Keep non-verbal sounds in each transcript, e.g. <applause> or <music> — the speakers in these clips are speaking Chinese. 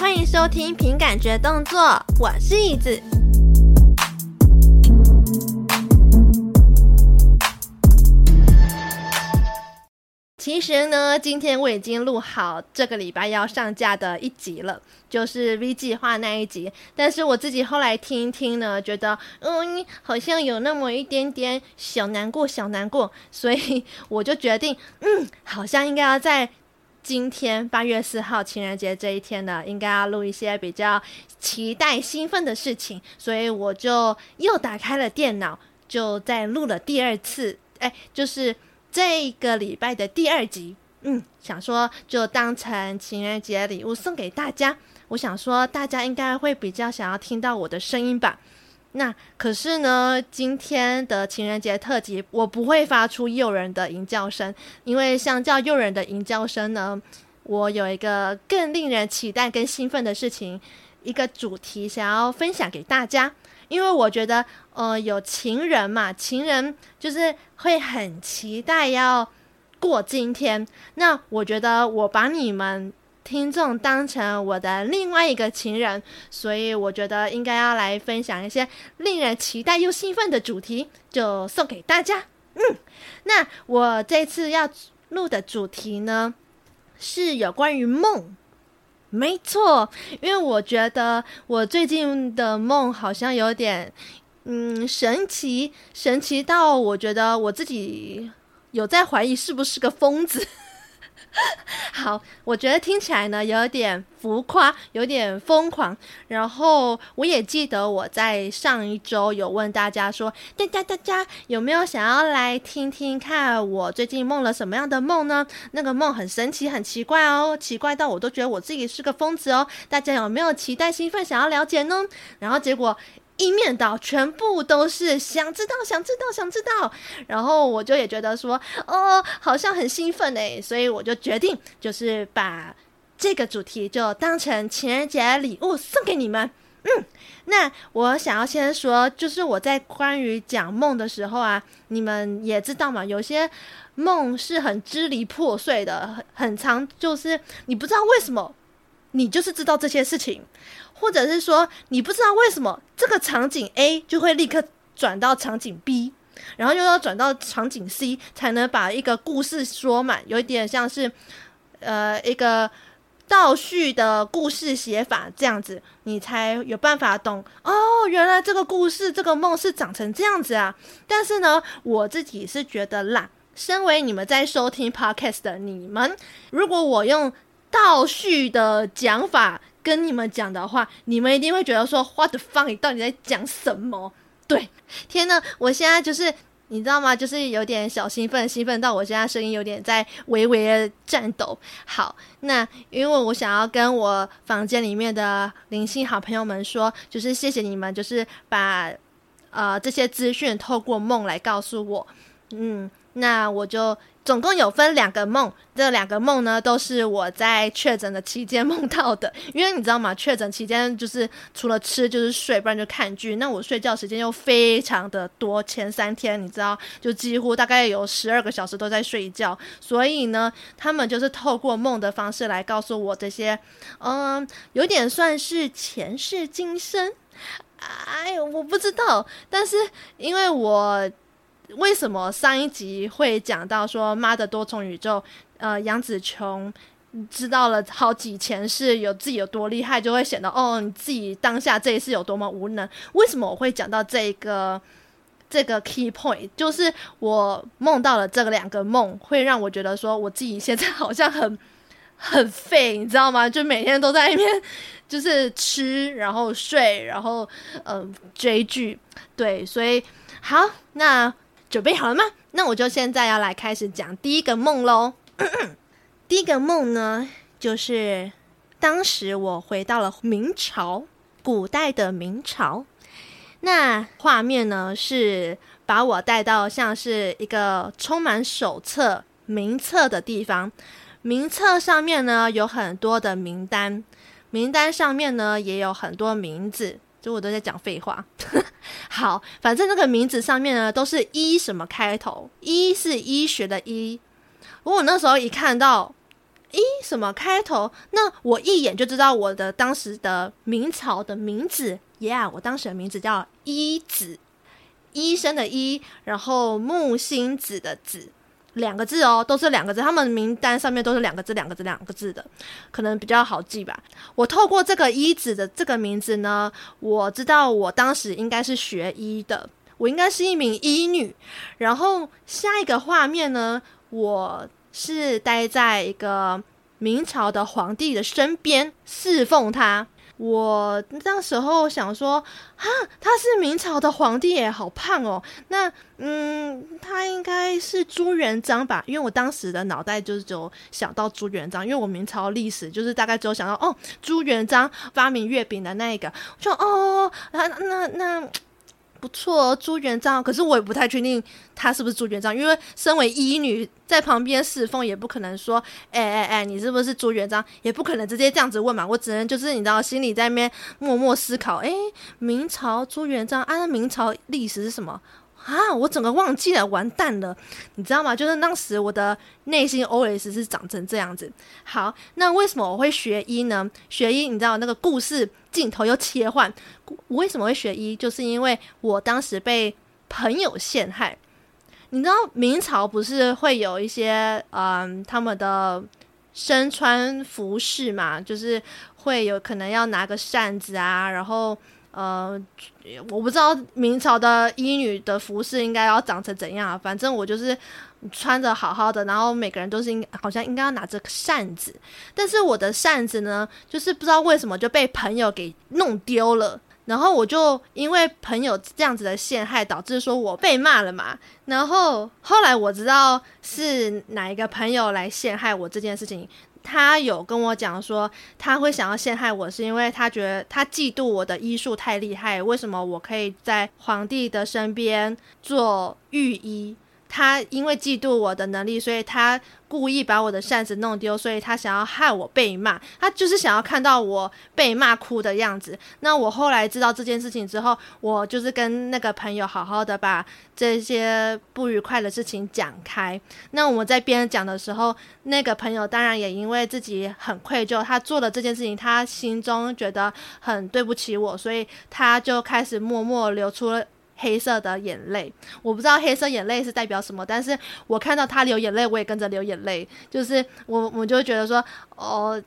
欢迎收听凭感觉动作，我是椅子。其实呢，今天我已经录好这个礼拜要上架的一集了，就是 V 计划那一集。但是我自己后来听一听呢，觉得嗯，好像有那么一点点小难过，小难过，所以我就决定，嗯，好像应该要在今天八月四号情人节这一天呢，应该要录一些比较期待、兴奋的事情。所以我就又打开了电脑，就再录了第二次，哎，就是。这个礼拜的第二集，嗯，想说就当成情人节礼物送给大家。我想说，大家应该会比较想要听到我的声音吧？那可是呢，今天的情人节特辑，我不会发出诱人的吟叫声，因为相较诱人的吟叫声呢，我有一个更令人期待跟兴奋的事情，一个主题想要分享给大家。因为我觉得，呃，有情人嘛，情人就是会很期待要过今天。那我觉得我把你们听众当成我的另外一个情人，所以我觉得应该要来分享一些令人期待又兴奋的主题，就送给大家。嗯，那我这次要录的主题呢，是有关于梦。没错，因为我觉得我最近的梦好像有点，嗯，神奇，神奇到我觉得我自己有在怀疑是不是个疯子。<laughs> 好，我觉得听起来呢有点浮夸，有点疯狂。然后我也记得我在上一周有问大家说，大家大家有没有想要来听听看我最近梦了什么样的梦呢？那个梦很神奇，很奇怪哦，奇怪到我都觉得我自己是个疯子哦。大家有没有期待、兴奋，想要了解呢？然后结果。一面倒，全部都是想知道、想知道、想知道。然后我就也觉得说，哦，好像很兴奋诶，所以我就决定，就是把这个主题就当成情人节礼物送给你们。嗯，那我想要先说，就是我在关于讲梦的时候啊，你们也知道嘛，有些梦是很支离破碎的，很很常，就是你不知道为什么，你就是知道这些事情。或者是说，你不知道为什么这个场景 A 就会立刻转到场景 B，然后又要转到场景 C 才能把一个故事说满，有一点像是呃一个倒叙的故事写法这样子，你才有办法懂哦，原来这个故事这个梦是长成这样子啊。但是呢，我自己是觉得啦，身为你们在收听 Podcast 的你们，如果我用倒叙的讲法。跟你们讲的话，你们一定会觉得说 “What the fuck？你到底在讲什么？”对，天呐，我现在就是你知道吗？就是有点小兴奋，兴奋到我现在声音有点在微微的颤抖。好，那因为我想要跟我房间里面的灵性好朋友们说，就是谢谢你们，就是把呃这些资讯透过梦来告诉我。嗯，那我就。总共有分两个梦，这两个梦呢都是我在确诊的期间 <laughs> 梦到的。因为你知道吗？确诊期间就是除了吃就是睡，不然就看剧。那我睡觉时间又非常的多，前三天你知道，就几乎大概有十二个小时都在睡觉。所以呢，他们就是透过梦的方式来告诉我这些，嗯，有点算是前世今生。哎呦，我不知道，但是因为我。为什么上一集会讲到说妈的多重宇宙？呃，杨紫琼知道了好几前世有自己有多厉害，就会显得哦，你自己当下这一世有多么无能。为什么我会讲到这个这个 key point？就是我梦到了这个两个梦，会让我觉得说我自己现在好像很 <laughs> 很废，你知道吗？就每天都在那边 <laughs> 就是吃，然后睡，然后嗯、呃、追剧，对，所以好那。准备好了吗？那我就现在要来开始讲第一个梦喽。<clears throat> 第一个梦呢，就是当时我回到了明朝，古代的明朝。那画面呢，是把我带到像是一个充满手册、名册的地方。名册上面呢，有很多的名单，名单上面呢，也有很多名字。就我都在讲废话。好，反正那个名字上面呢，都是医什么开头，医是医学的医。我那时候一看到医什么开头？那我一眼就知道我的当时的明朝的名字，Yeah，我当时的名字叫医子，医生的医，然后木星子的子，两个字哦，都是两个字。他们名单上面都是两个字、两个字、两个字的，可能比较好记吧。我透过这个医子的这个名字呢，我知道我当时应该是学医的，我应该是一名医女。然后下一个画面呢，我。是待在一个明朝的皇帝的身边侍奉他。我那时候想说，哈，他是明朝的皇帝耶，好胖哦。那，嗯，他应该是朱元璋吧？因为我当时的脑袋就是只有想到朱元璋，因为我明朝历史就是大概只有想到哦，朱元璋发明月饼的那一个。我说哦，那那那。不错哦，朱元璋。可是我也不太确定他是不是朱元璋，因为身为医女在旁边侍奉，也不可能说，哎哎哎，你是不是朱元璋？也不可能直接这样子问嘛。我只能就是你知道，心里在那边默默思考，哎，明朝朱元璋，啊，明朝历史是什么？啊！我整个忘记了，完蛋了，你知道吗？就是当时我的内心 OS 是长成这样子。好，那为什么我会学医呢？学医，你知道那个故事镜头又切换，我为什么会学医？就是因为我当时被朋友陷害。你知道明朝不是会有一些嗯，他们的身穿服饰嘛，就是会有可能要拿个扇子啊，然后。呃，我不知道明朝的医女的服饰应该要长成怎样，反正我就是穿着好好的，然后每个人都是应好像应该要拿着扇子，但是我的扇子呢，就是不知道为什么就被朋友给弄丢了，然后我就因为朋友这样子的陷害，导致说我被骂了嘛，然后后来我知道是哪一个朋友来陷害我这件事情。他有跟我讲说，他会想要陷害我，是因为他觉得他嫉妒我的医术太厉害。为什么我可以在皇帝的身边做御医？他因为嫉妒我的能力，所以他故意把我的扇子弄丢，所以他想要害我被骂。他就是想要看到我被骂哭的样子。那我后来知道这件事情之后，我就是跟那个朋友好好的把这些不愉快的事情讲开。那我们在边讲的时候，那个朋友当然也因为自己很愧疚，他做了这件事情，他心中觉得很对不起我，所以他就开始默默流出了。黑色的眼泪，我不知道黑色眼泪是代表什么，但是我看到他流眼泪，我也跟着流眼泪。就是我，我就觉得说，哦，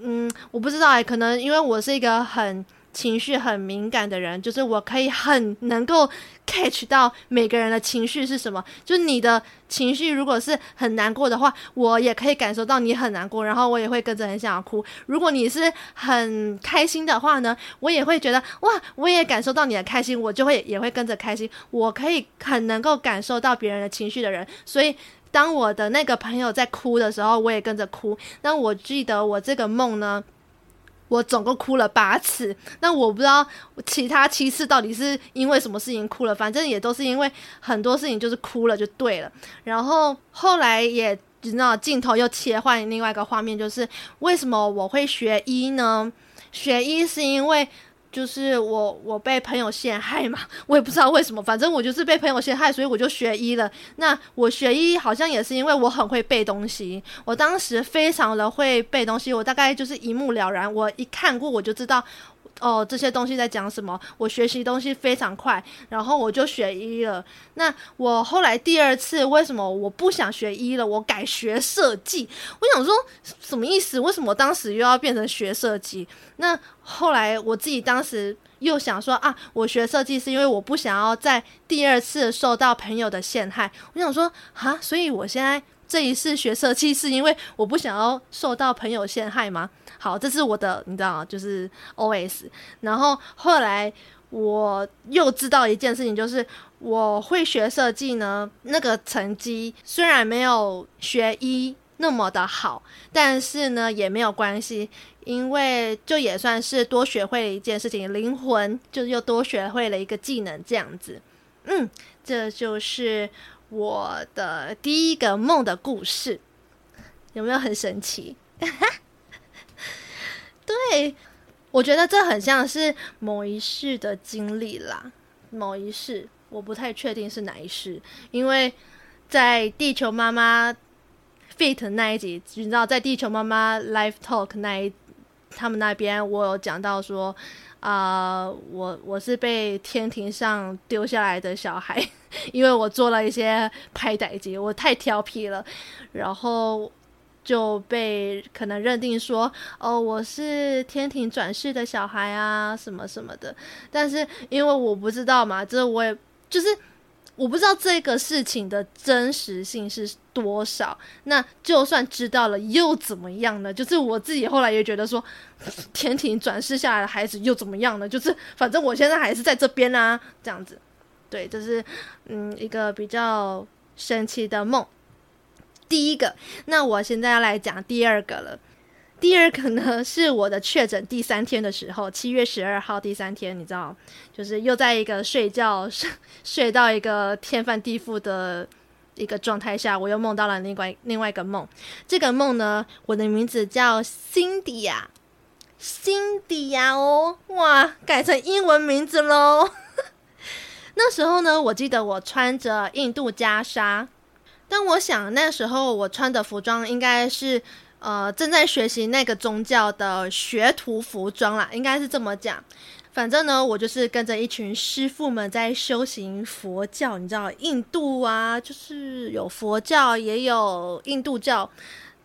嗯，我不知道哎，可能因为我是一个很。情绪很敏感的人，就是我可以很能够 catch 到每个人的情绪是什么。就是你的情绪如果是很难过的话，我也可以感受到你很难过，然后我也会跟着很想要哭。如果你是很开心的话呢，我也会觉得哇，我也感受到你的开心，我就会也会跟着开心。我可以很能够感受到别人的情绪的人，所以当我的那个朋友在哭的时候，我也跟着哭。那我记得我这个梦呢。我总共哭了八次，那我不知道其他七次到底是因为什么事情哭了，反正也都是因为很多事情就是哭了就对了。然后后来也知道镜头又切换另外一个画面，就是为什么我会学医呢？学医是因为。就是我，我被朋友陷害嘛，我也不知道为什么，反正我就是被朋友陷害，所以我就学医了。那我学医好像也是因为我很会背东西，我当时非常的会背东西，我大概就是一目了然，我一看过我就知道。哦，这些东西在讲什么？我学习东西非常快，然后我就学医了。那我后来第二次为什么我不想学医了？我改学设计。我想说什么意思？为什么当时又要变成学设计？那后来我自己当时又想说啊，我学设计是因为我不想要在第二次受到朋友的陷害。我想说啊，所以我现在。这一次学设计是因为我不想要受到朋友陷害吗？好，这是我的，你知道吗？就是 OS。然后后来我又知道一件事情，就是我会学设计呢，那个成绩虽然没有学医那么的好，但是呢也没有关系，因为就也算是多学会了一件事情，灵魂就又多学会了一个技能，这样子。嗯，这就是。我的第一个梦的故事有没有很神奇？<laughs> 对，我觉得这很像是某一世的经历啦。某一世，我不太确定是哪一世，因为在地球妈妈 Fit 那一集，你知道在地球妈妈 Live Talk 那一他们那边，我有讲到说，啊、我我是被天庭上丢下来的小孩，<laughs> 因为我做了一些拍歹机，我太调皮了，然后。就被可能认定说，哦，我是天庭转世的小孩啊，什么什么的。但是因为我不知道嘛，这我也就是我不知道这个事情的真实性是多少。那就算知道了又怎么样呢？就是我自己后来也觉得说，<laughs> 天庭转世下来的孩子又怎么样呢？就是反正我现在还是在这边啊，这样子。对，就是嗯一个比较神奇的梦。第一个，那我现在要来讲第二个了。第二个呢，是我的确诊第三天的时候，七月十二号第三天，你知道，就是又在一个睡觉睡 <laughs> 睡到一个天翻地覆的一个状态下，我又梦到了另外另外一个梦。这个梦呢，我的名字叫辛迪亚，辛迪亚哦，哇，改成英文名字喽。<laughs> 那时候呢，我记得我穿着印度袈裟。但我想那时候我穿的服装应该是，呃，正在学习那个宗教的学徒服装啦，应该是这么讲。反正呢，我就是跟着一群师傅们在修行佛教，你知道，印度啊，就是有佛教也有印度教。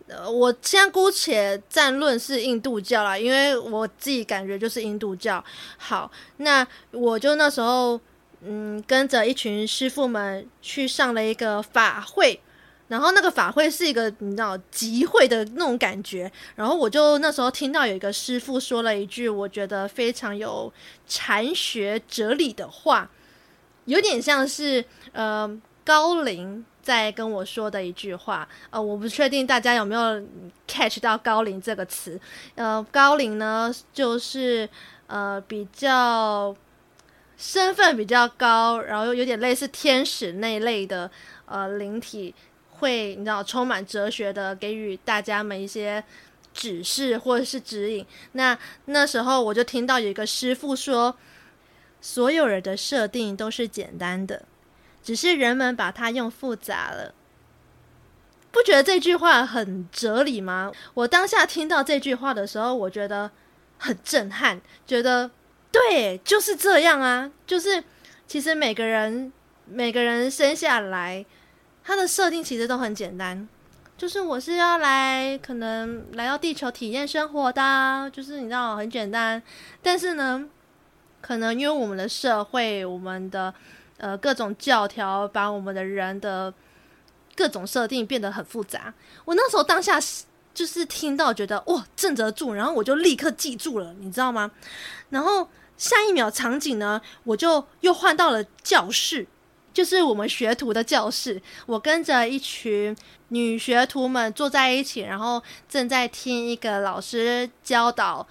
呃，我现在姑且暂论是印度教啦，因为我自己感觉就是印度教。好，那我就那时候。嗯，跟着一群师傅们去上了一个法会，然后那个法会是一个你知道集会的那种感觉。然后我就那时候听到有一个师傅说了一句我觉得非常有禅学哲理的话，有点像是呃高龄在跟我说的一句话。呃，我不确定大家有没有 catch 到高龄这个词。呃，高龄呢就是呃比较。身份比较高，然后又有点类似天使那一类的呃灵体，会你知道充满哲学的给予大家们一些指示或者是指引。那那时候我就听到有一个师傅说，所有人的设定都是简单的，只是人们把它用复杂了。不觉得这句话很哲理吗？我当下听到这句话的时候，我觉得很震撼，觉得。对，就是这样啊，就是其实每个人每个人生下来，它的设定其实都很简单，就是我是要来可能来到地球体验生活的，就是你知道很简单。但是呢，可能因为我们的社会，我们的呃各种教条，把我们的人的各种设定变得很复杂。我那时候当下就是听到觉得哇，正则住，然后我就立刻记住了，你知道吗？然后。下一秒场景呢，我就又换到了教室，就是我们学徒的教室。我跟着一群女学徒们坐在一起，然后正在听一个老师教导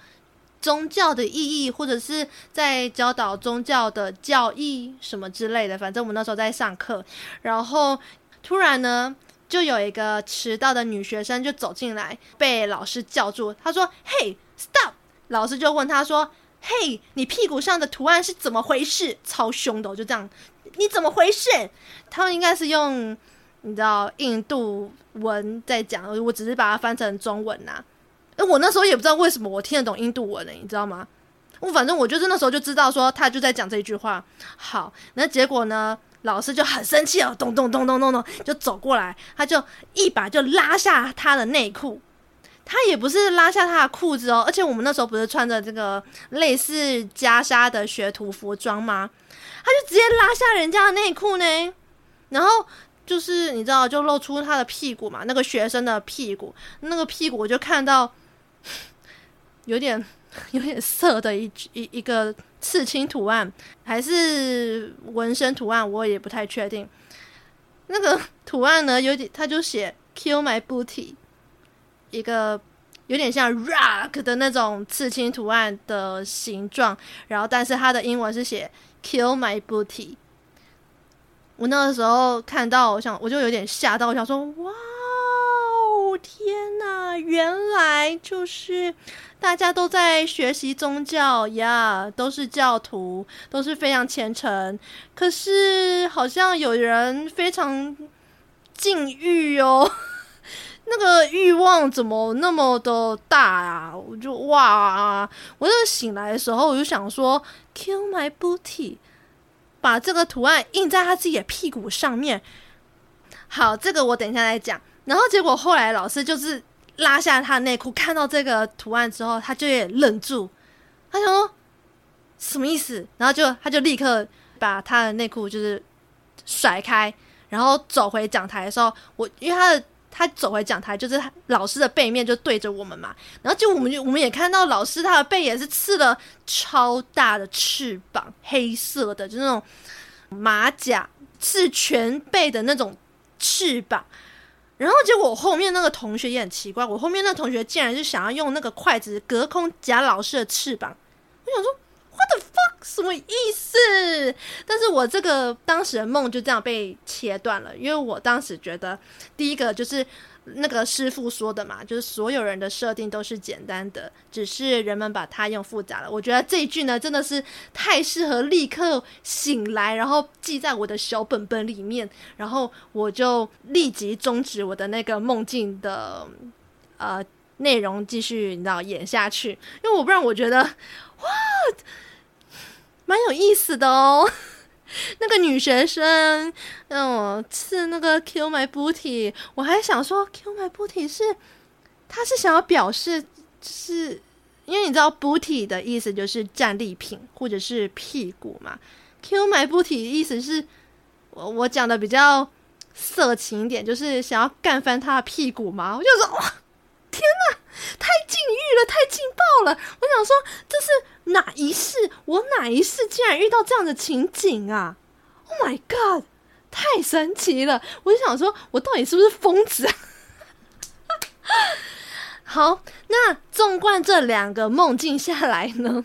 宗教的意义，或者是在教导宗教的教义什么之类的。反正我们那时候在上课，然后突然呢，就有一个迟到的女学生就走进来，被老师叫住。她说：“Hey, stop！” 老师就问她说。嘿你屁股上的图案是怎么回事？超凶的，就这样，你怎么回事？他们应该是用你知道印度文在讲，我只是把它翻成中文呐、啊。哎，我那时候也不知道为什么我听得懂印度文呢，你知道吗？我反正我就是那时候就知道说他就在讲这句话。好，那结果呢，老师就很生气哦，咚咚咚咚咚咚，就走过来，他就一把就拉下他的内裤。他也不是拉下他的裤子哦，而且我们那时候不是穿着这个类似袈裟的学徒服装吗？他就直接拉下人家的内裤呢，然后就是你知道，就露出他的屁股嘛，那个学生的屁股，那个屁股我就看到 <laughs> 有点有点色的一一一个刺青图案，还是纹身图案，我也不太确定。那个图案呢，有点他就写 “kill my booty”。一个有点像 rock 的那种刺青图案的形状，然后但是它的英文是写 kill my booty。我那个时候看到，我想我就有点吓到，我想说哇哦，天哪，原来就是大家都在学习宗教呀都是教徒，都是非常虔诚，可是好像有人非常禁欲哦。那个欲望怎么那么的大啊？我就哇！我就醒来的时候，我就想说，Kill my booty，把这个图案印在他自己的屁股上面。好，这个我等一下再讲。然后结果后来老师就是拉下他的内裤，看到这个图案之后，他就也愣住，他想说什么意思？然后就他就立刻把他的内裤就是甩开，然后走回讲台的时候，我因为他的。他走回讲台，就是老师的背面就对着我们嘛，然后就我们就我们也看到老师他的背也是刺了超大的翅膀，黑色的，就那种马甲刺全背的那种翅膀。然后结果我后面那个同学也很奇怪，我后面那个同学竟然是想要用那个筷子隔空夹老师的翅膀，我想说。What the fuck？什么意思？但是我这个当时的梦就这样被切断了，因为我当时觉得，第一个就是那个师傅说的嘛，就是所有人的设定都是简单的，只是人们把它用复杂了。我觉得这一句呢，真的是太适合立刻醒来，然后记在我的小本本里面，然后我就立即终止我的那个梦境的呃内容，继续你知道演下去，因为我不然我觉得哇蛮有意思的哦，<laughs> 那个女学生让我刺那个 kill my booty，我还想说 kill my booty 是，她是想要表示，是因为你知道 booty 的意思就是战利品或者是屁股嘛，kill my booty 的意思是我我讲的比较色情一点，就是想要干翻她的屁股嘛，我就说哇。天呐，太禁欲了，太劲爆了！我想说，这是哪一世？我哪一世竟然遇到这样的情景啊？Oh my god，太神奇了！我就想说，我到底是不是疯子啊？<laughs> 好，那纵观这两个梦境下来呢，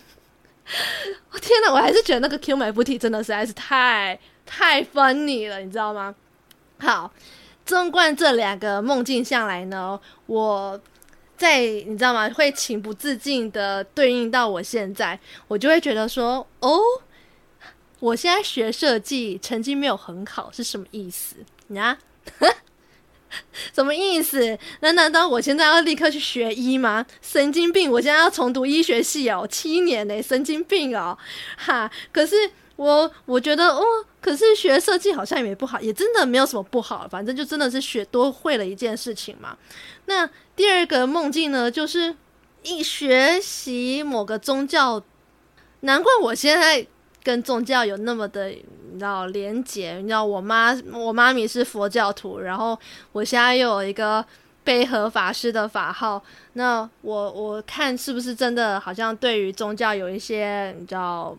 我 <laughs> 天呐，我还是觉得那个 Kill My Booty 真的实在是太太 funny 了，你知道吗？好，纵观这两个梦境下来呢，我。在你知道吗？会情不自禁的对应到我现在，我就会觉得说，哦，我现在学设计，成绩没有很好，是什么意思？你啊，<laughs> 什么意思？那难道我现在要立刻去学医吗？神经病！我现在要重读医学系哦，七年呢，神经病哦，哈！可是。我我觉得哦，可是学设计好像也没不好，也真的没有什么不好，反正就真的是学多会了一件事情嘛。那第二个梦境呢，就是一学习某个宗教，难怪我现在跟宗教有那么的你知道连结。你知道我妈我妈咪是佛教徒，然后我现在又有一个贝和法师的法号，那我我看是不是真的好像对于宗教有一些你知道。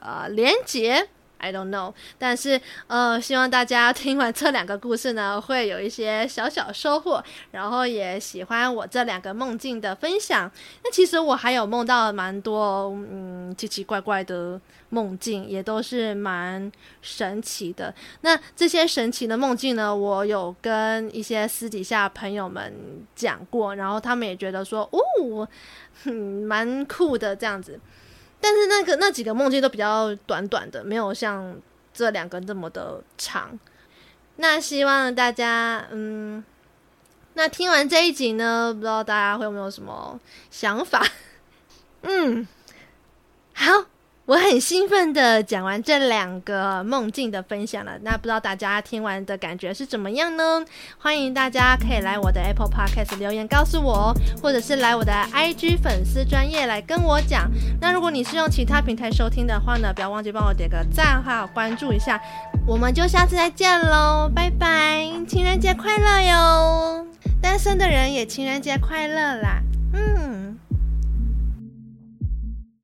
呃，连结，I don't know，但是呃，希望大家听完这两个故事呢，会有一些小小收获，然后也喜欢我这两个梦境的分享。那其实我还有梦到蛮多嗯奇奇怪怪的梦境，也都是蛮神奇的。那这些神奇的梦境呢，我有跟一些私底下朋友们讲过，然后他们也觉得说，哦，嗯，蛮酷的这样子。但是那个那几个梦境都比较短短的，没有像这两个这么的长。那希望大家，嗯，那听完这一集呢，不知道大家会有没有什么想法？嗯，好。我很兴奋的讲完这两个梦境的分享了，那不知道大家听完的感觉是怎么样呢？欢迎大家可以来我的 Apple Podcast 留言告诉我，或者是来我的 IG 粉丝专业来跟我讲。那如果你是用其他平台收听的话呢，不要忘记帮我点个赞还有关注一下。我们就下次再见喽，拜拜！情人节快乐哟！单身的人也情人节快乐啦！嗯